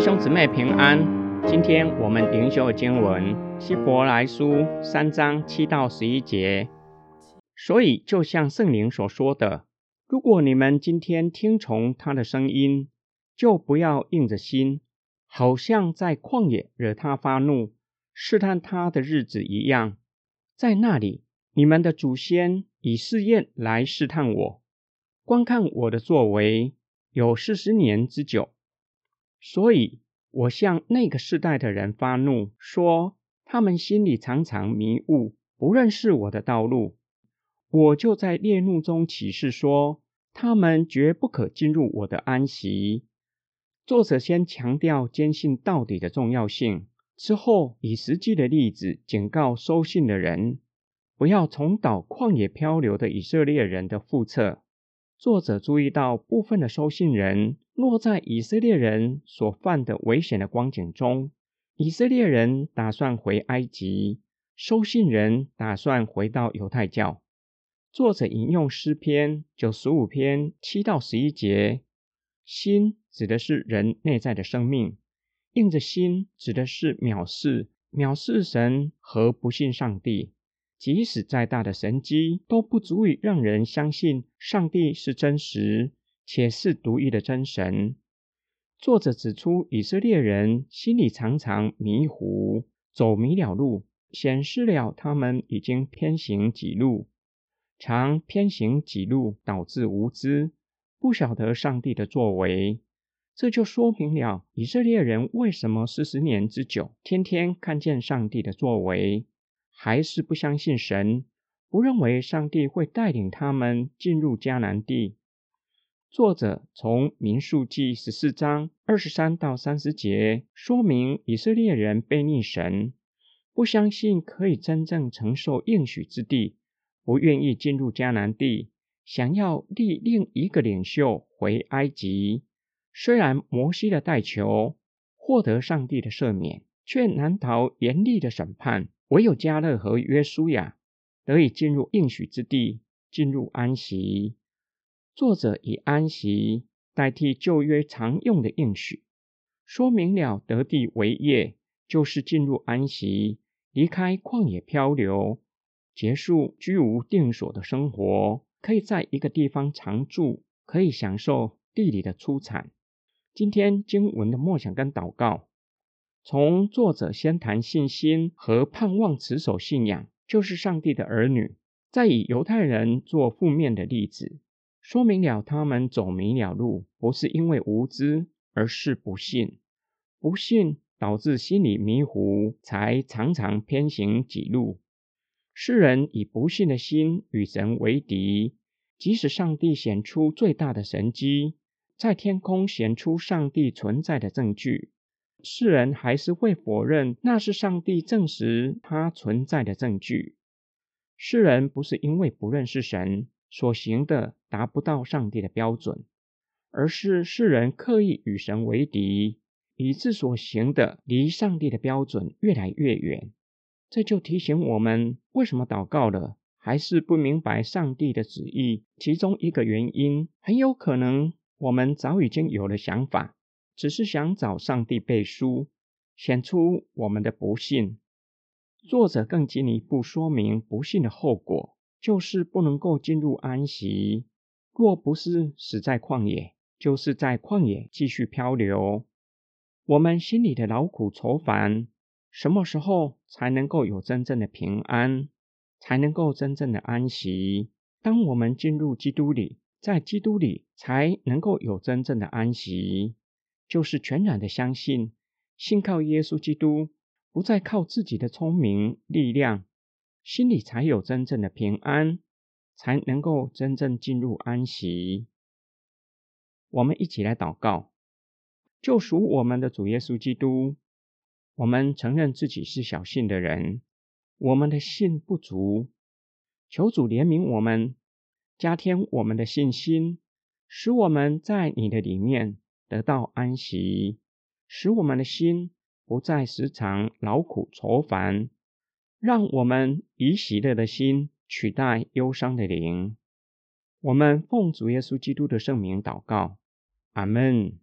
兄姊妹平安。今天我们灵修的经文希伯来书三章七到十一节。所以，就像圣灵所说的，如果你们今天听从他的声音，就不要硬着心，好像在旷野惹他发怒、试探他的日子一样。在那里，你们的祖先以试验来试探我，观看我的作为有四十年之久。所以我向那个世代的人发怒，说他们心里常常迷雾，不认识我的道路。我就在烈怒中起誓说，他们绝不可进入我的安息。作者先强调坚信到底的重要性，之后以实际的例子警告收信的人，不要重蹈旷野漂流的以色列人的覆辙。作者注意到部分的收信人落在以色列人所犯的危险的光景中。以色列人打算回埃及，收信人打算回到犹太教。作者引用诗篇九十五篇七到十一节：“心指的是人内在的生命，硬着心指的是藐视、藐视神和不信上帝。”即使再大的神迹，都不足以让人相信上帝是真实且是独一的真神。作者指出，以色列人心里常常迷糊，走迷了路，显示了他们已经偏行己路。常偏行己路，导致无知，不晓得上帝的作为。这就说明了以色列人为什么四十年之久，天天看见上帝的作为。还是不相信神，不认为上帝会带领他们进入迦南地。作者从民数记十四章二十三到三十节说明以色列人背逆神，不相信可以真正承受应许之地，不愿意进入迦南地，想要立另一个领袖回埃及。虽然摩西的代求获得上帝的赦免，却难逃严厉的审判。唯有加勒和约书亚得以进入应许之地，进入安息。作者以安息代替旧约常用的应许，说明了得地为业就是进入安息，离开旷野漂流，结束居无定所的生活，可以在一个地方常住，可以享受地里的出产。今天经文的默想跟祷告。从作者先谈信心和盼望，持守信仰就是上帝的儿女。再以犹太人做负面的例子，说明了他们走迷了路，不是因为无知，而是不信。不信导致心里迷糊，才常常偏行己路。世人以不信的心与神为敌，即使上帝显出最大的神迹，在天空显出上帝存在的证据。世人还是会否认那是上帝证实他存在的证据。世人不是因为不认识神所行的达不到上帝的标准，而是世人刻意与神为敌，以致所行的离上帝的标准越来越远。这就提醒我们，为什么祷告了还是不明白上帝的旨意？其中一个原因，很有可能我们早已经有了想法。只是想找上帝背书，显出我们的不幸。作者更进一步说明，不幸的后果就是不能够进入安息。若不是死在旷野，就是在旷野继续漂流。我们心里的劳苦愁烦，什么时候才能够有真正的平安，才能够真正的安息？当我们进入基督里，在基督里才能够有真正的安息。就是全然的相信，信靠耶稣基督，不再靠自己的聪明力量，心里才有真正的平安，才能够真正进入安息。我们一起来祷告，救赎我们的主耶稣基督。我们承认自己是小信的人，我们的信不足，求主怜悯我们，加添我们的信心，使我们在你的里面。得到安息，使我们的心不再时常劳苦愁烦，让我们以喜乐的心取代忧伤的灵。我们奉主耶稣基督的圣名祷告，阿门。